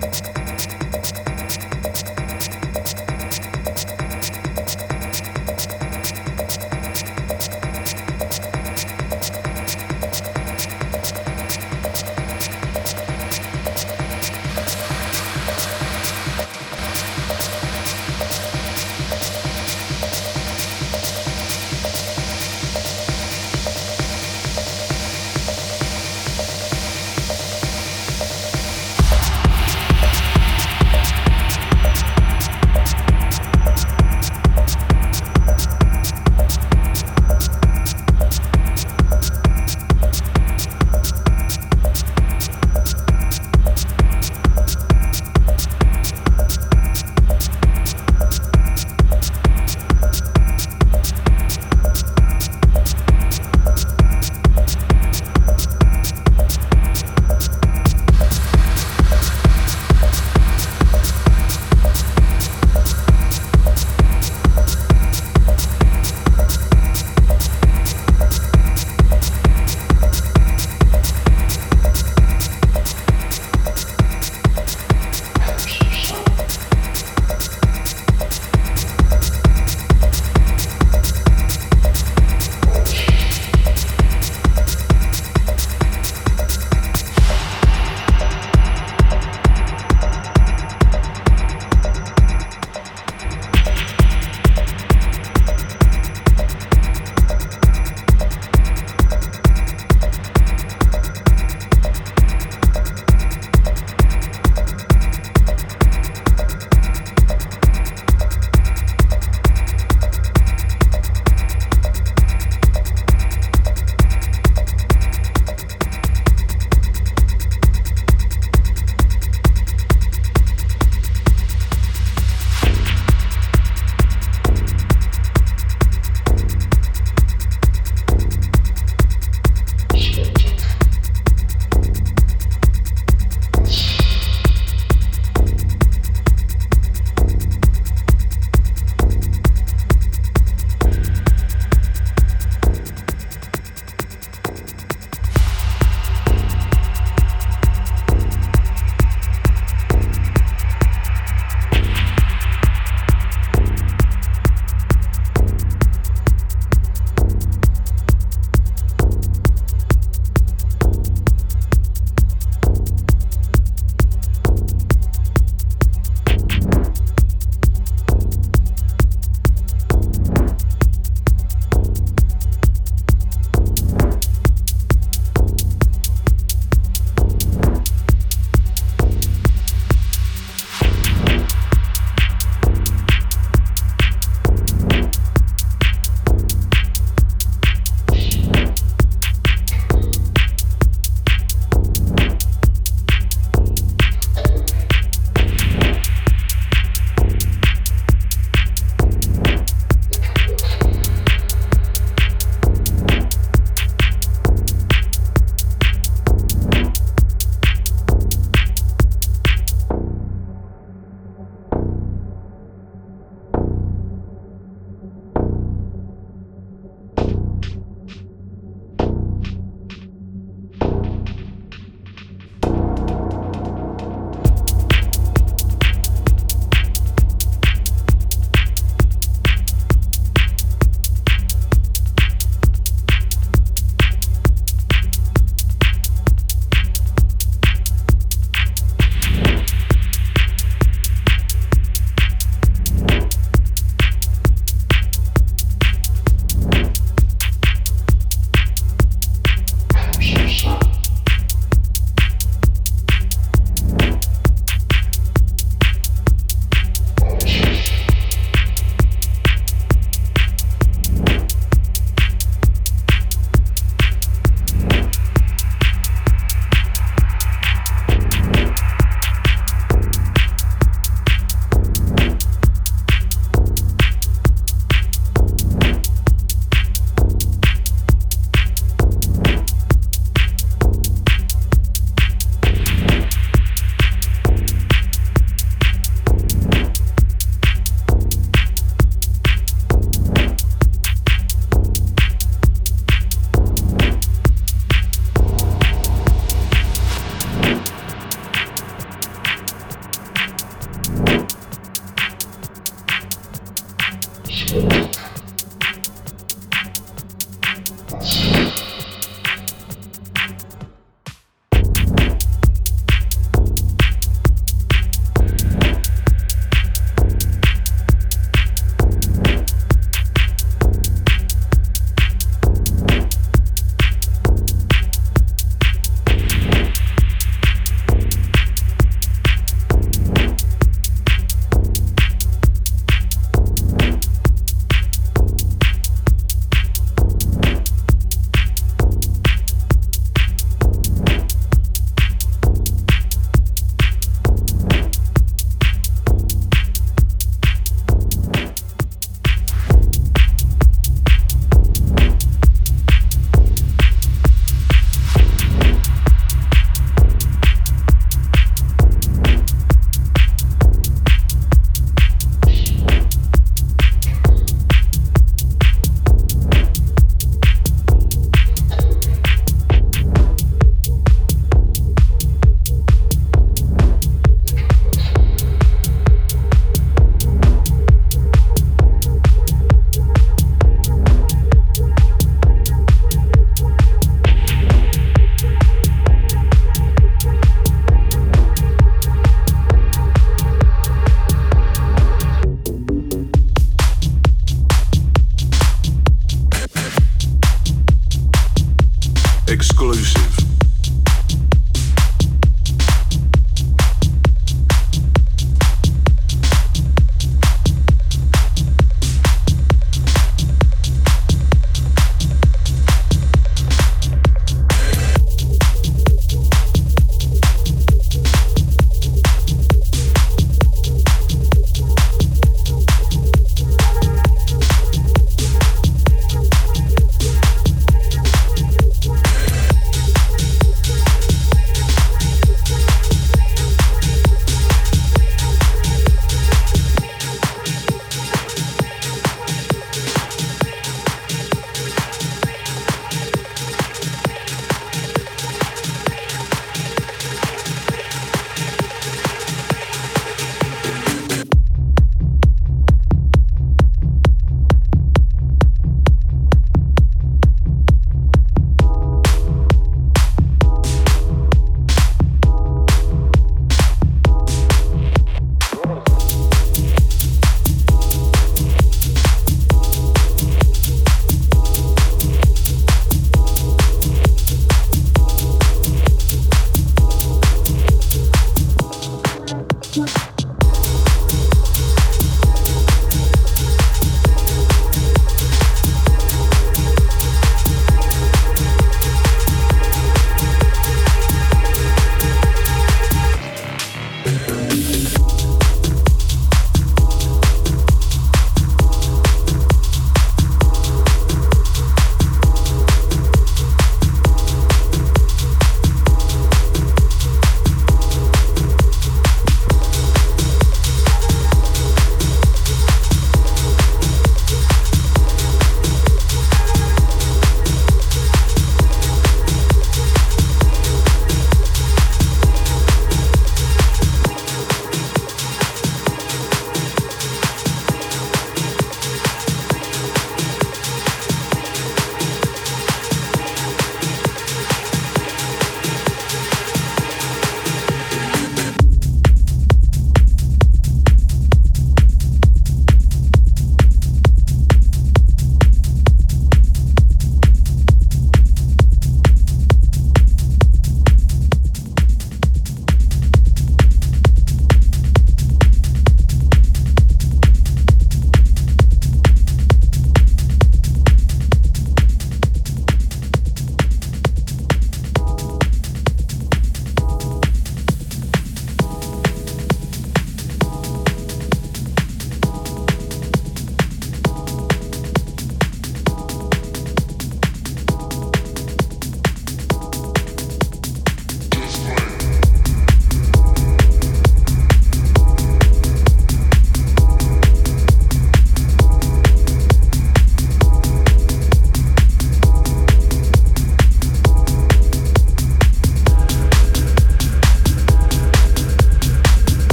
Yeah.